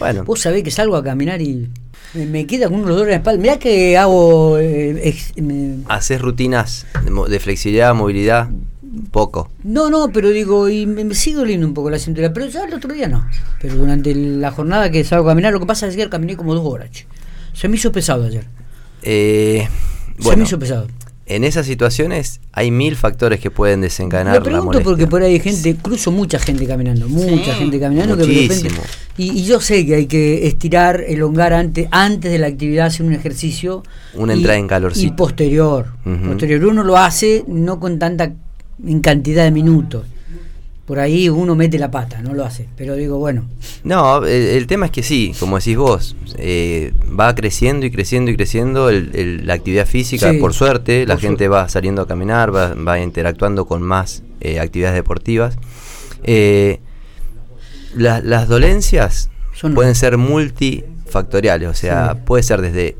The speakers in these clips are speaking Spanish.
Bueno. Vos sabés que salgo a caminar y me, queda con un dolor en la espalda. Mirá que hago. eh, ex- me- ¿Haces rutinas de flexibilidad, movilidad? Poco. no, no, pero digo, y me, me sigue doliendo un poco la cintura. Pero ya el otro día no. Pero durante la jornada que salgo a caminar, lo que pasa es que ayer caminé como dos horas. Se me hizo pesado ayer. Eh, Se me hizo pesado. En esas situaciones hay mil factores que pueden desencadenar la pregunto molestia. porque por ahí hay gente, cruzo mucha gente caminando, mucha Sí, gente caminando que de repente. muchísimo. Y, y yo sé que hay que estirar, elongar antes, antes de la actividad, hacer un ejercicio. Una y- entrada en calorcito. Y posterior. Posterior. Uno lo hace no con tanta en cantidad de minutos. Por ahí uno mete la pata, no lo hace. Pero digo, bueno, No, el, el tema es que sí, como decís vos, eh, va creciendo y creciendo y creciendo el- el- la actividad física, Sí, por suerte, la gente va saliendo a caminar, va, va interactuando con más eh, actividades deportivas. Eh, la- las dolencias Son- pueden ser multifactoriales, o sea, Sí. puede ser desde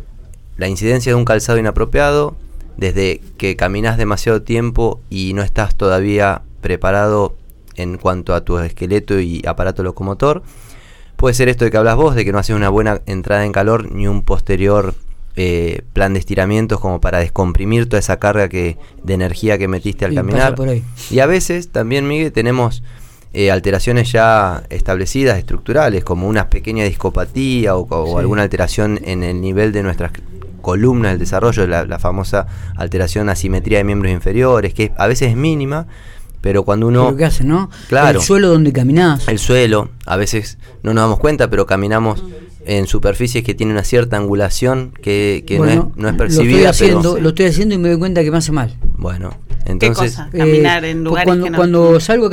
la incidencia de un calzado inapropiado, desde que caminas demasiado tiempo y no estás todavía preparado en cuanto a tu esqueleto y aparato locomotor. Puede ser esto de que hablas vos, de que no haces una buena entrada en calor ni un posterior eh, plan de estiramientos como para descomprimir toda esa carga que, de energía que metiste al caminar. por ahí. Y a veces también, Miguel, tenemos eh, alteraciones ya establecidas, estructurales, como una pequeña discopatía o, o Sí. alguna alteración en el nivel de nuestras columnas del desarrollo, la, la famosa alteración asimetría de miembros inferiores, que a veces es mínima, pero cuando uno... lo que hace, ¿no? Claro. El suelo donde caminás. El suelo, a veces no nos damos cuenta, pero caminamos en superficies que tienen una cierta angulación que, que Bueno, no, es, no es Lo percibida. estoy, haciendo, pero, lo estoy haciendo y me doy cuenta que me hace mal. Bueno, ¿Qué entonces... cosa? Caminar en Eh, lugares cuando, que no. cuando salgo,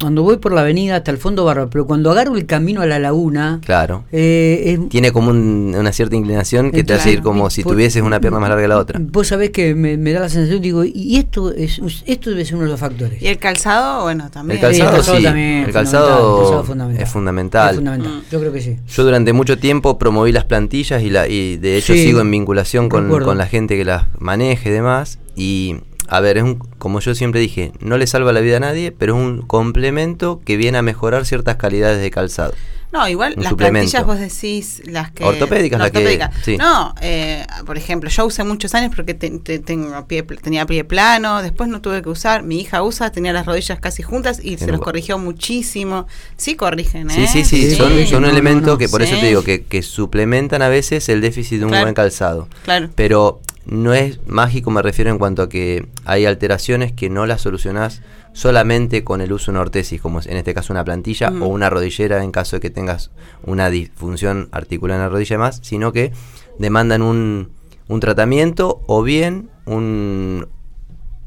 cuando voy por la avenida hasta el fondo barro, pero cuando agarro el camino a la laguna, Claro. eh, es- Tiene como un- una cierta inclinación que te hace ir como si Por- tuvieses una pierna más larga que la otra. Vos sabés que me, me da la sensación, digo, y esto es esto debe ser uno de los factores. Y el calzado, bueno, también. El calzado, el calzado sí, también, el fundamental, calzado el calzado es fundamental. es fundamental. Es fundamental, Mm. Yo creo que sí. Yo durante mucho tiempo promoví las plantillas y, la, y de hecho Sí, sigo en vinculación con la gente que las maneje y demás. Y a ver, es un, como yo siempre dije, no le salva la vida a nadie, pero es un complemento que viene a mejorar ciertas calidades de calzado. No, igual Un las plantillas vos decís las que... Ortopédicas, las la que- ortopédicas. sí. No, eh, por ejemplo, yo usé muchos años porque te- te- tengo pie, tenía pie plano, después no tuve que usar, mi hija usa, tenía las rodillas casi juntas y se los corrigió muchísimo. Sí corrigen, Sí, ¿eh? sí, sí, Sí, son, sí, son no, no, elementos no. que por eso te digo que, que suplementan a veces el déficit de un Claro. buen calzado. Claro. Pero no es mágico, me refiero en cuanto a que hay alteraciones que no las solucionás solamente con el uso de una ortesis, como es en este caso una plantilla o una rodillera en caso de que tengas una disfunción articular en la rodilla y más, sino que demandan un, un tratamiento o bien un,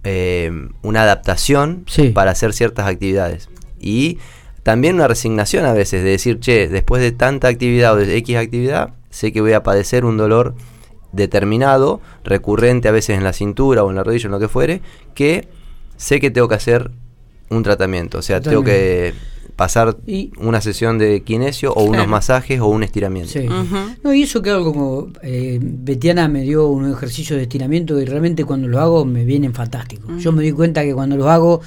eh, una adaptación Sí. para hacer ciertas actividades. Y también una resignación a veces de decir, che, después de tanta actividad o de X actividad, sé que voy a padecer un dolor determinado, recurrente a veces en la cintura o en la rodilla, en lo que fuere, que sé que tengo que hacer un tratamiento. O sea, tengo que pasar Y- una sesión de kinesio o unos Claro. masajes o un estiramiento. Sí. No, y eso que hago como eh, Betiana me dio un ejercicio de estiramiento y realmente cuando lo hago me vienen fantásticos. Yo me di cuenta que cuando los hago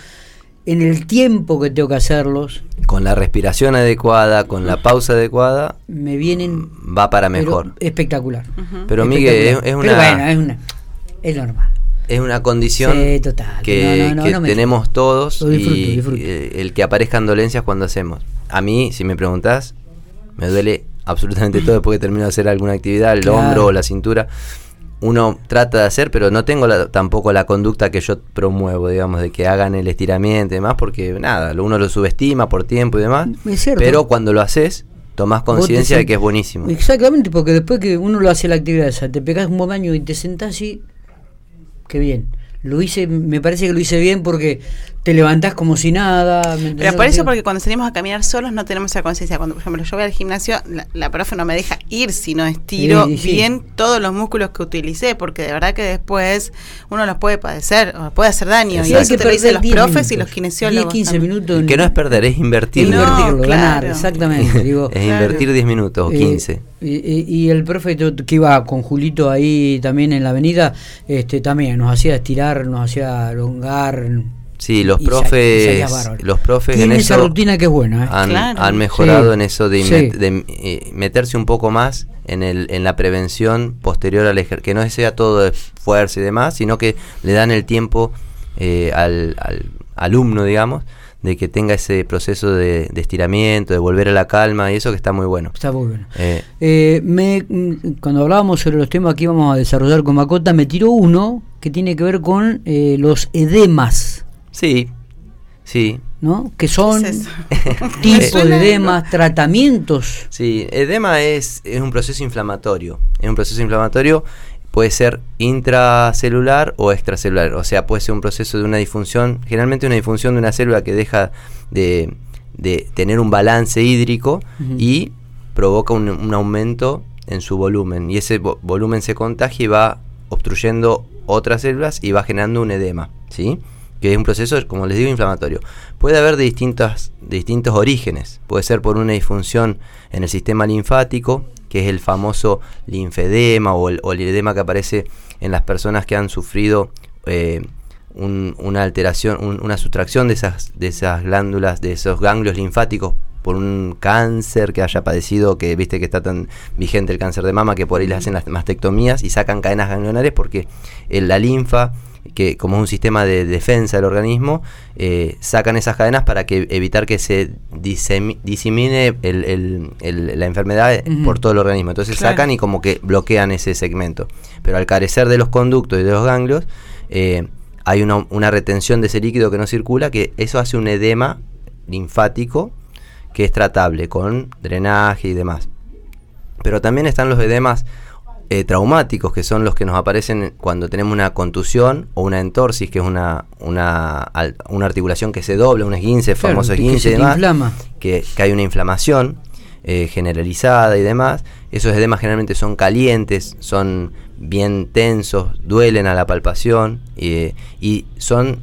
en el tiempo que tengo que hacerlos, Con la respiración adecuada, con la pausa adecuada, me vienen va para pero mejor. espectacular. Pero Miguel, es, es Pero una, bueno, es una es normal. es una condición Sí, total. que, No, no, no, que no me- tenemos todos Lo disfruto, y disfruto. eh, el que aparezcan dolencias cuando hacemos. A mí, si me preguntás, me duele absolutamente todo después que termino de hacer alguna actividad, el Claro. hombro o la cintura. Uno trata de hacer, pero no tengo la- tampoco la conducta que yo promuevo, digamos, de que hagan el estiramiento y demás, porque nada, uno lo subestima por tiempo y demás. Es cierto. Pero cuando lo haces, tomás conciencia de que es buenísimo. Exactamente, porque después que uno lo hace la actividad esa, te pegas un baño y te sentás y qué bien. Lo hice, me parece que lo hice bien porque te levantás como si nada. ¿me entendés Pero por que eso, porque cuando salimos a caminar solos no tenemos esa conciencia. Cuando, por ejemplo, yo voy al gimnasio, la, la profe no me deja ir si no estiro Sí, sí. bien todos los músculos que utilicé, porque de verdad que después uno los puede padecer, o puede hacer daño. Y eso te lo dicen los 10 profes y los kinesiólogos. 10, 15 también. minutos. Que no es perder, es invertir. No, invertirlo, ganar, claro. exactamente. Digo, es Claro. invertir 10 minutos o Eh, 15. y, y- y el profe que iba con Julito ahí también en la avenida, este también nos hacía estirar, nos hacía alongar. Sí, los Y profes, los profes en esa rutina que es buena. ¿eh? han, Claro. han mejorado Sí, en eso de, sí. met- de, eh, meterse un poco más en, el, en la prevención posterior al ejercicio, que no sea todo de fuerza y demás, sino que le dan el tiempo eh, al, al alumno, digamos, de que tenga ese proceso de, de estiramiento, de volver a la calma y eso que está muy bueno. Está muy bueno. Eh, Eh, me, cuando hablábamos sobre los temas que íbamos a desarrollar con Macota, me tiró uno que tiene que ver con eh, los edemas, sí, sí, ¿no? Que son ¿Qué es tipos de edemas, tratamientos. Sí, edema es, es un proceso inflamatorio. Es un proceso inflamatorio, puede ser intracelular o extracelular. O sea, puede ser un proceso de una disfunción, generalmente una disfunción de una célula que deja de, de tener un balance hídrico y provoca un, un aumento en su volumen. Y ese vo- volumen se contagia y va obstruyendo otras células y va generando un edema. ¿Sí? Que es un proceso, como les digo, inflamatorio. Puede haber de, distintas, de distintos orígenes. Puede ser por una disfunción en el sistema linfático, que es el famoso linfedema o el, o el edema que aparece en las personas que han sufrido eh, un- una alteración, un- una sustracción de esas, de esas glándulas, de esos ganglios linfáticos por un cáncer que haya padecido, que viste que está tan vigente el cáncer de mama, que por ahí le hacen las mastectomías y sacan cadenas ganglionares porque eh, la linfa que como es un sistema de defensa del organismo, eh, sacan esas cadenas para que evitar que se disemi- disemine el- el- el- la enfermedad por todo el organismo. Entonces Claro. sacan y como que bloquean ese segmento. Pero al carecer de los conductos y de los ganglios, eh, hay una, una retención de ese líquido que no circula, que eso hace un edema linfático que es tratable con drenaje y demás. Pero también están los edemas eh, traumáticos, que son los que nos aparecen cuando tenemos una contusión o una entorsis, que es una, una, una articulación que se dobla, un esguince, Claro, famoso esguince y demás, inflama. que, que hay una inflamación eh, generalizada y demás. Esos edemas generalmente son calientes, son bien tensos, duelen a la palpación eh, y son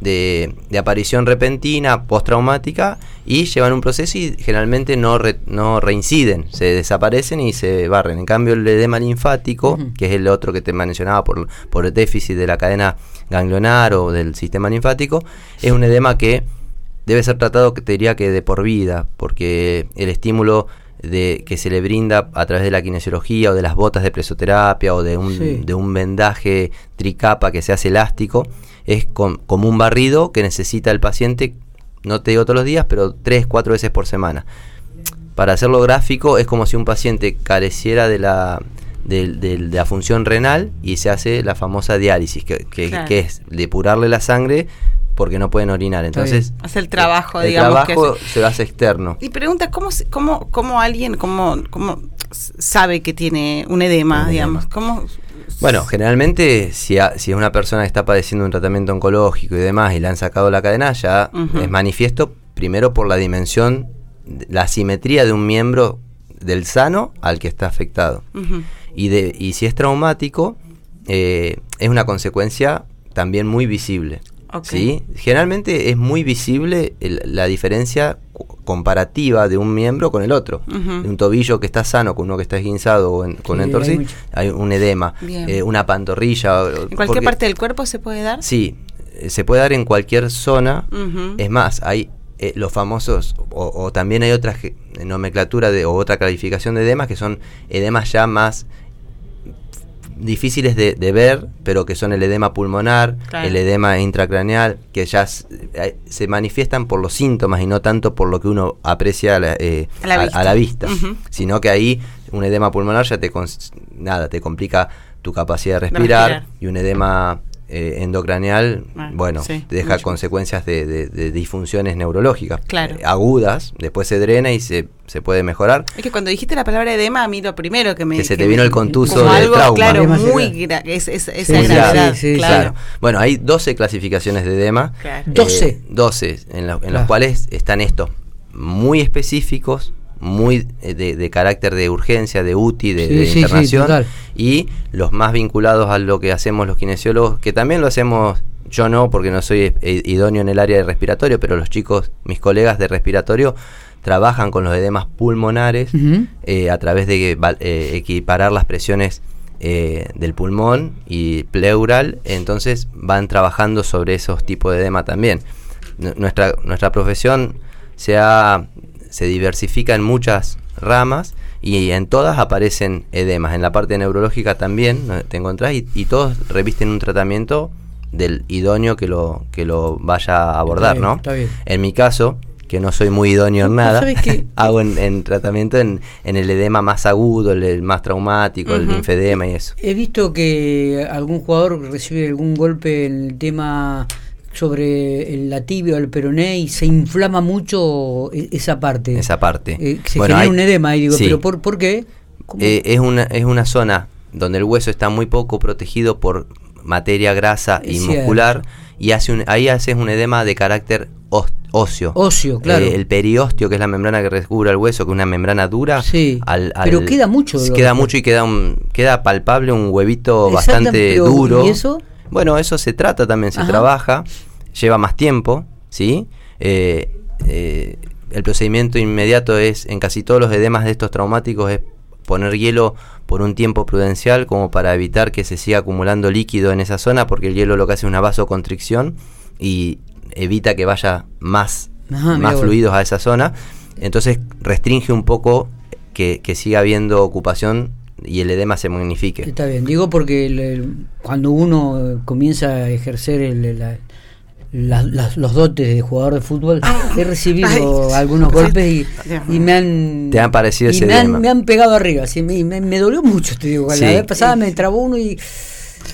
de, de aparición repentina, postraumática y llevan un proceso y generalmente no, re- no reinciden, se desaparecen y se barren. En cambio el edema linfático, que es el otro que te mencionaba por, por el déficit de la cadena ganglionar o del sistema linfático, es un edema que debe ser tratado, que te diría que de por vida, porque el estímulo de, que se le brinda a través de la kinesiología o de las botas de presoterapia o de un, Sí. de un vendaje tricapa que se hace elástico, es com- como un barrido que necesita el paciente, no te digo todos los días, pero tres, cuatro veces por semana. Para hacerlo gráfico, es como si un paciente careciera de la, de, de- de la función renal y se hace la famosa diálisis, que, que- Claro. que es depurarle la sangre porque no pueden orinar. Entonces, Hace el trabajo, el digamos. trabajo hace. se lo hace externo. Y pregunta, ¿cómo, cómo, cómo alguien cómo, cómo sabe que tiene un edema, Un digamos? edema. ¿Cómo? Bueno, generalmente si, a- si es una persona que está padeciendo un tratamiento oncológico y demás y le han sacado la cadena, ya es manifiesto primero por la dimensión, la simetría de un miembro del sano al que está afectado. Y, de, y si es traumático, eh, es una consecuencia también muy visible. ¿Sí? Generalmente es muy visible el- la diferencia comparativa de un miembro con el otro. De un tobillo que está sano con uno que está esguinzado o en- con Sí, entorsis, hay un edema, eh, una pantorrilla. o- ¿En cualquier porque- parte del cuerpo se puede dar? Sí, eh, se puede dar en cualquier zona. Es más, hay eh, los famosos, o, o también hay otra nomenclatura de, o otra clasificación de edemas que son edemas ya más difíciles de, de ver, pero que son el edema pulmonar, Claro. el edema intracraneal, que ya eh, se manifiestan por los síntomas y no tanto por lo que uno aprecia a la, eh, A la a- la vista, sino que ahí un edema pulmonar ya te nada te complica tu capacidad de respirar, respirar. y un edema eh, endocraneal, Ah, bueno, sí, deja mucho. consecuencias de, de- de disfunciones neurológicas Claro. eh, agudas, después se drena y se, se puede mejorar. Es que cuando dijiste la palabra edema, a mí lo primero que me... Que se te me- vino el contuso de algo, trauma. claro, Edema muy... gra- es, es- esa Sí, sí, gravedad, sí, sí, claro. Bueno, hay 12 clasificaciones de edema. Claro. eh, 12. 12, en, la- en Claro. los cuales están estos muy específicos, muy eh, de, de carácter de urgencia, de UTI, de, Sí, de sí, sí, internación, y los más vinculados a lo que hacemos los kinesiólogos, que también lo hacemos, yo no, porque no soy eh, idóneo en el área de respiratorio, pero los chicos, mis colegas de respiratorio, trabajan con los edemas pulmonares eh, a través de eh, equiparar las presiones eh, del pulmón y pleural, entonces van trabajando sobre esos tipos de edema también. nuestra, nuestra profesión se, se diversifica en muchas ramas y en todas aparecen edemas. En la parte neurológica también te encontrás y, y todos revisten un tratamiento del idóneo que lo, que lo vaya a abordar, ¿no? En mi caso, que no soy muy idóneo en nada, hago en, tratamiento en, el edema más agudo, el, más traumático, el linfedema y eso. He visto que algún jugador recibe algún golpe en el tema sobre el latibio, el peroné y se inflama mucho e, esa parte. Esa parte. Eh, se genera un edema y digo, ¿pero por, por qué? Eh, es, una, es una zona donde el hueso está muy poco protegido por materia grasa y muscular y hace un, ahí haces un edema de carácter óseo. Óseo, claro. Eh, el periósteo, que es la membrana que recubre el hueso, que es una membrana dura. Sí. pero queda mucho. Queda mucho y queda, un, queda palpable un huevito bastante duro. ¿Y eso? Bueno, eso se trata también, se trabaja, lleva más tiempo, ¿sí? Eh, eh, el procedimiento inmediato es, en casi todos los edemas de estos traumáticos, es poner hielo por un tiempo prudencial como para evitar que se siga acumulando líquido en esa zona porque el hielo lo que hace es una vasoconstricción y evita que vaya más, más fluidos a esa zona. Entonces restringe un poco que, siga habiendo ocupación y el edema se magnifique. Está bien, digo porque cuando uno comienza a ejercer el, los dotes de jugador de fútbol, he recibido algunos golpes y, me han. ¿Te han parecido ese me han, pegado arriba. Así, me, me, dolió mucho, te digo. La vez pasada me trabó uno y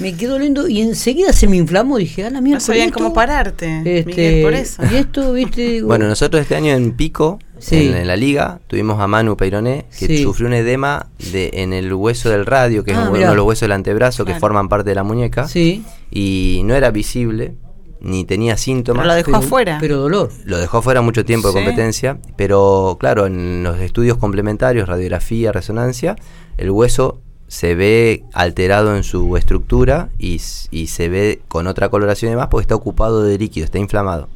me quedó doliendo y enseguida se me inflamó. Dije, a la mierda. No sabían cómo pararte. Este, por eso. Y esto, viste. bueno, nosotros este año en Pico, en, la liga, tuvimos a Manu Peironé, que sufrió un edema de, en el hueso del radio, que es ah, uno de los huesos del antebrazo que forman parte de la muñeca. Sí. Y no era visible ni tenía síntomas. Pero lo dejó afuera. Pero dolor. Lo dejó afuera mucho tiempo de competencia, pero claro, en los estudios complementarios, radiografía, resonancia, el hueso se ve alterado en su estructura y, se ve con otra coloración y demás porque está ocupado de líquido, está inflamado.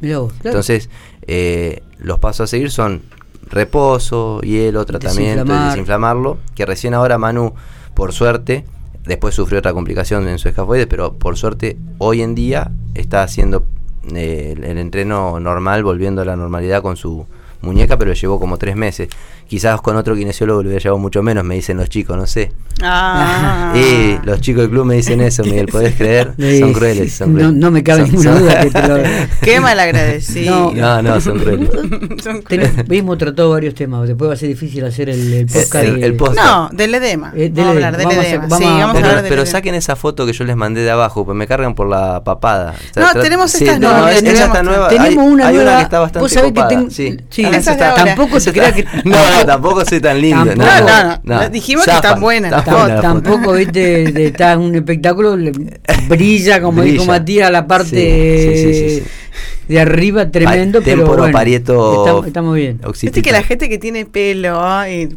Entonces, eh, los pasos a seguir son reposo, hielo, tratamiento, desinflamarlo, que recién ahora Manu, por suerte, Después sufrió otra complicación en su escafoides, pero por suerte hoy en día está haciendo eh, el entreno normal, volviendo a la normalidad con su muñeca, pero llevó como tres meses. Quizás con otro kinesiólogo le hubiera llevado mucho menos, me dicen los chicos, no sé. Ah. y los chicos del club me dicen eso, Miguel, ¿podés creer? son crueles, son crueles. No, me cabe ninguna duda que te lo... Qué mal agradecido. No, no, son crueles. son crueles. Mismo trató varios temas, después va a ser difícil hacer el, el podcast. No, del edema. Eh, vamos a hablar del edema. sí, vamos a, pero, pero saquen esa foto que yo les mandé de abajo, pues me cargan por la papada. no, tenemos esta nueva. esa nueva. Tenemos una nueva. que está bastante Vos sabés que tengo... Sí, tampoco se crea que... No, tampoco soy tan lindo. no, no, no, dijimos que están buenas. Tampoco, viste, está un espectáculo, brilla, como dijo Matías, la parte de arriba tremendo, pero bueno, parieto estamos, bien. Viste que la gente que tiene pelo,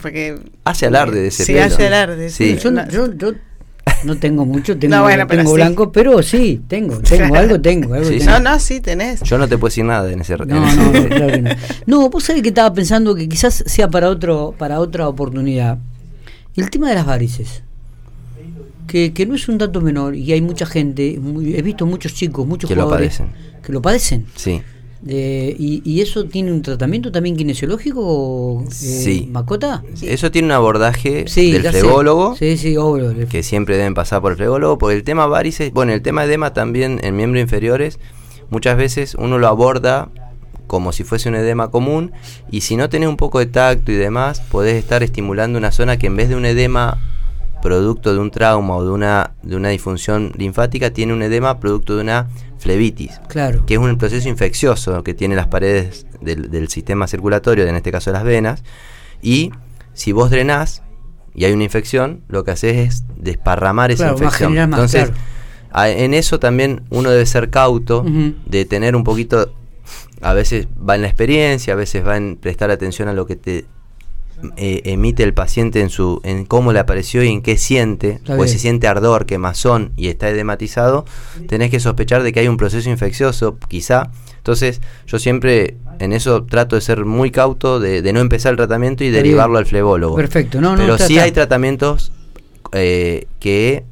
porque hace alarde de ese sí, pelo. hace alarde. Sí. Yo, yo, yo no tengo mucho, tengo, tengo blanco, pero sí, tengo, tengo, algo tengo. Algo No, no, sí, tenés. Yo no te puedo decir nada en ese No, no, claro que no. No, vos sabés que estaba pensando que quizás sea para otro para otra oportunidad. El tema de las varices. Que, que no es un dato menor y hay mucha gente, he visto muchos chicos, muchos que jugadores lo padecen. que lo padecen. Sí. Y, y, eso tiene un tratamiento también kinesiológico, eh, sí. Macota? Eso tiene un abordaje del flególogo, sí, sí, obvio. que siempre deben pasar por el flególogo, porque el tema varices, bueno, el tema edema también en miembros inferiores, muchas veces uno lo aborda como si fuese un edema común y si no tenés un poco de tacto y demás, podés estar estimulando una zona que en vez de un edema producto de un trauma o de una, de una disfunción linfática, tiene un edema producto de una flebitis, claro. que es un proceso infeccioso que tiene las paredes del, sistema circulatorio, en este caso las venas, y si vos drenás y hay una infección, lo que haces es desparramar esa infección. Entonces, en eso también uno debe ser cauto, de tener un poquito, a veces va en la experiencia, a veces va en prestar atención a lo que te eh, emite el paciente en su en cómo le apareció y en qué siente, o si siente ardor, quemazón y está edematizado, tenés que sospechar de que hay un proceso infeccioso, quizá. Entonces, yo siempre en eso trato de ser muy cauto, de, no empezar el tratamiento y derivarlo al flebólogo. Perfecto, no, Pero sí hay tratamientos eh, que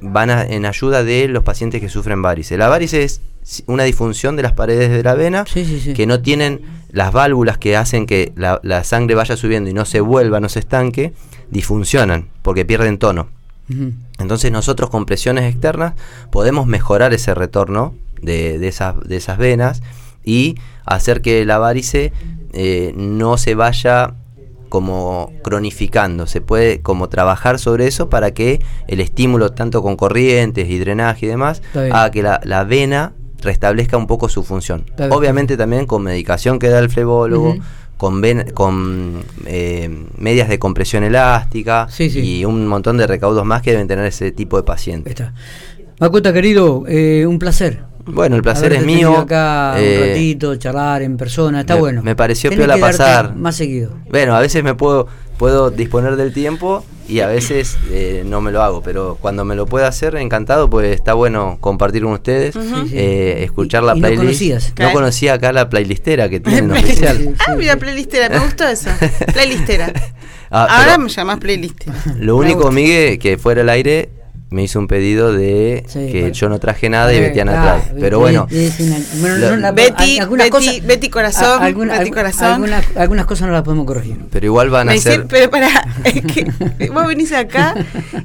van a- en ayuda de los pacientes que sufren varices. La varices es una disfunción de las paredes de la vena Sí, sí, sí. que no tienen las válvulas que hacen que la, la sangre vaya subiendo y no se vuelva, no se estanque, disfuncionan porque pierden tono. Entonces nosotros con presiones externas podemos mejorar ese retorno de, de esas, de esas venas y hacer que la varice eh, no se vaya como cronificando. Se puede como trabajar sobre eso para que el estímulo tanto con corrientes y drenaje y demás haga que la, la vena restablezca un poco su función. Obviamente también con medicación que da el flebólogo, con, ven- con eh, medias de compresión elástica Sí, sí. y un montón de recaudos más que deben tener ese tipo de pacientes. está. Macuta, querido, eh, un placer. Bueno, el placer es mío. acá eh, un ratito, charlar en persona, está me- bueno. me pareció Tenés piola pasar. Más seguido. Bueno, a veces me puedo, puedo disponer del tiempo y a veces eh, no me lo hago, pero cuando me lo puedo hacer, encantado, pues está bueno compartir con ustedes, eh, escuchar Y- la y no playlist. conocías. No Claro. conocía acá la playlistera que tienen oficial. Ah, mira, playlistera, me gustó eso. Playlistera. Ah, Ahora me llamás playlistera. lo único. Miguel, que fuera al aire me hizo un pedido de Sí, que bueno. yo no traje nada y Eh, Betiana claro, trae. Pero bueno, es una- bueno, lo- no la- Betty, Betty, Betty Corazón, a- alguna- Betty Corazón. Algunas, algunas cosas no las podemos corregir. pero igual van a ser... pero para, es que vos venís acá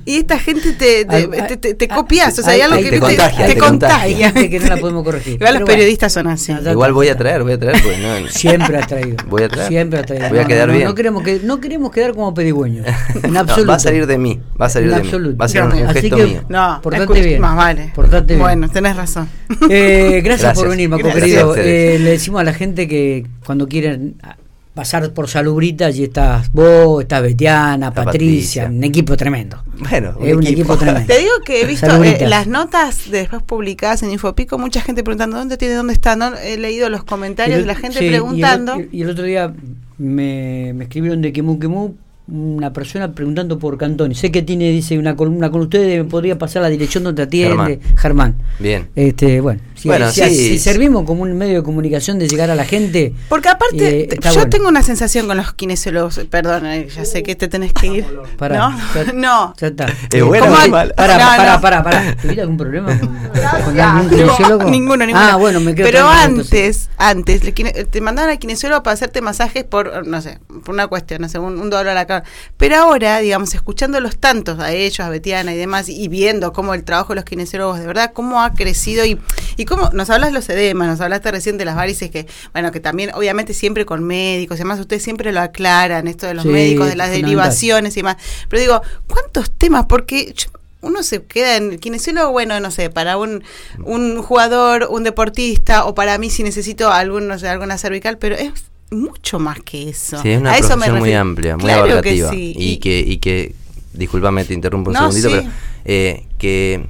y esta gente te, te, Hay- te, te- te hay- copias, o sea, hay- algo que te contagia, te te contagia. que no la podemos corregir. Igual los bueno. periodistas son así. Igual voy a traer, voy a traer, pues no, Siempre has traído. Voy a traer. Siempre has traído. Voy a quedar bien. No queremos, que, no queremos quedar como pedigüeños. En absoluto. va a salir de mí, va a salir de mí. Va a ser un, gesto que- mío. No, Portate bien. Más vale. Portate bien. Bueno, tenés razón. Eh, gracias, Gracias. por venir, Maco Gracias. querido. Eh, le decimos a la gente que cuando quieran ah, pasar por Salubrita, allí estás vos, estás Betiana, Está Patricia, Patricia. un equipo tremendo. Bueno, Es un equipo tremendo. Te digo que he visto eh, las notas después publicadas en Infopico, mucha gente preguntando dónde tiene, dónde está. ¿no? He leído los comentarios Y de la gente sí, y el preguntando. Y el, otro día me, me escribieron de Quemú Quemú una persona preguntando por Cantoni. Sé que tiene, dice, una columna con ustedes, me podría pasar la dirección donde atiende. Germán. Bien. Este, bueno, si, Bueno, si- sí. si servimos como un medio de comunicación de llegar a la gente. Porque aparte, eh, yo bueno. tengo una sensación con los kinesiólogos, perdón, eh, ya sé que te tenés que ir. Pará, ¿No? ya- no. Ya está. Es buena ¿Cómo o hay- mala? Pará, No, pará, no. pará, pará. ¿Tuviste algún problema con, con algún no, kinesiólogo? Ninguno, ninguno. Ah, bueno, me quedo Pero antes, antes, te mandaban al kinesiólogo para hacerte masajes por, no sé, por una cuestión, no sé, un, un dólar a la cara. Pero ahora, digamos, escuchándolos tantos a ellos, a Betiana y demás, y viendo cómo el trabajo de los kinesiólogos, de verdad, cómo ha crecido y, y cómo nos hablas de los edemas, nos hablaste recién de las varices que, bueno, que también, obviamente, siempre con médicos, y además ustedes siempre lo aclaran, esto de los Sí, médicos, de las derivaciones y demás. Pero digo, ¿cuántos temas? Porque yo- uno se queda en el kinesiólogo, bueno, no sé, para un, un jugador, un deportista, o para mí si necesito algún, no sé, alguna cervical, pero es mucho más que eso. Sí, es una A eso me profesión muy amplia, muy Claro que. Y, que, y que, disculpame, te interrumpo un No, segundito, sí. pero eh, que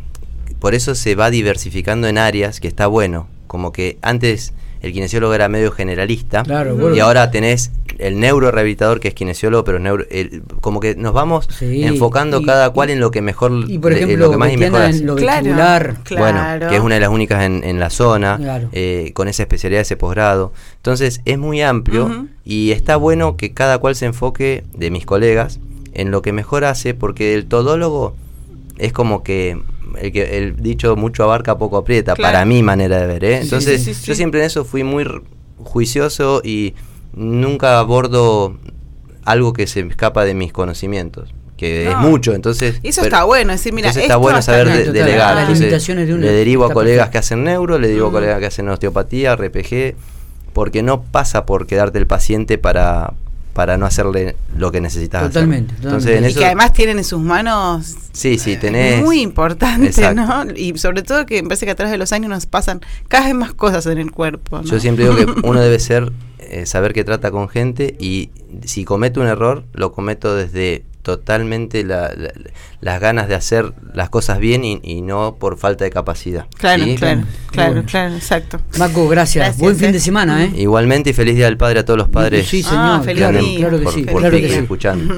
por eso se va diversificando en áreas, que está bueno. Como que antes el kinesiólogo era medio generalista Claro, bueno. y ahora tenés el neurorehabilitador que es kinesiólogo, pero neuro, el- como que nos vamos Sí, enfocando y- cada y- cual en lo que mejor, Y por ejemplo, lo que más y mejor hace. en lo Claro. Claro. Bueno, que es una de las únicas en, en la zona, Claro. eh, con esa especialidad, ese posgrado. Entonces es muy amplio y está bueno que cada cual se enfoque, de mis colegas, en lo que mejor hace, porque el todólogo es como que el, que, el dicho mucho abarca, poco aprieta, Claro. para mi manera de ver. ¿eh? Sí, Entonces sí, sí, yo siempre en eso fui muy juicioso y nunca abordo algo que se escapa de mis conocimientos. Que No. es mucho, entonces... Y eso pero- está bueno, decir, mira, esto está bueno saber de- delegar. las Entonces, limitaciones de uno le derivo a colegas perfecto. que hacen neuro, le digo a colegas que hacen osteopatía, RPG, porque no pasa por quedarte el paciente para, para no hacerle lo que necesitas hacer. Totalmente, Entonces, totalmente. en Y eso, que además tienen en sus manos sí, sí, tenés... muy importante, Exacto. ¿no? Y sobre todo que me parece que a través de los años nos pasan cada vez más cosas en el cuerpo. ¿no? Yo siempre digo que uno debe ser, eh, saber que trata con gente y si cometo un error, lo cometo desde totalmente la- la- las ganas de hacer las cosas bien y, y no por falta de capacidad. Claro, ¿sí? claro, claro, Bueno. claro, exacto. Maco, gracias. Gracias, Buen fin eh. de semana, ¿eh? Igualmente y feliz Día del Padre a todos los padres Sí, Ah, señor. feliz claro, día. claro que por, sí. por claro que sí. escuchando.